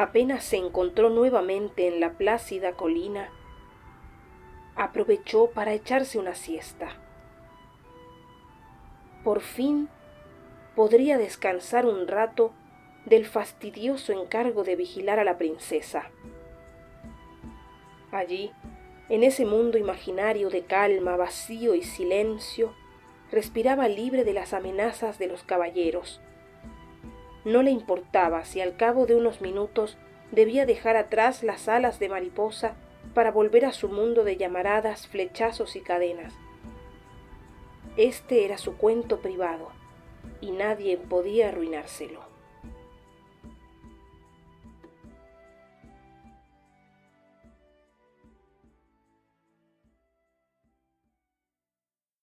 apenas se encontró nuevamente en la plácida colina, aprovechó para echarse una siesta. Por fin podría descansar un rato del fastidioso encargo de vigilar a la princesa. Allí, en ese mundo imaginario de calma, vacío y silencio, respiraba libre de las amenazas de los caballeros. No le importaba si al cabo de unos minutos debía dejar atrás las alas de mariposa para volver a su mundo de llamaradas, flechazos y cadenas. Este era su cuento privado, y nadie podía arruinárselo.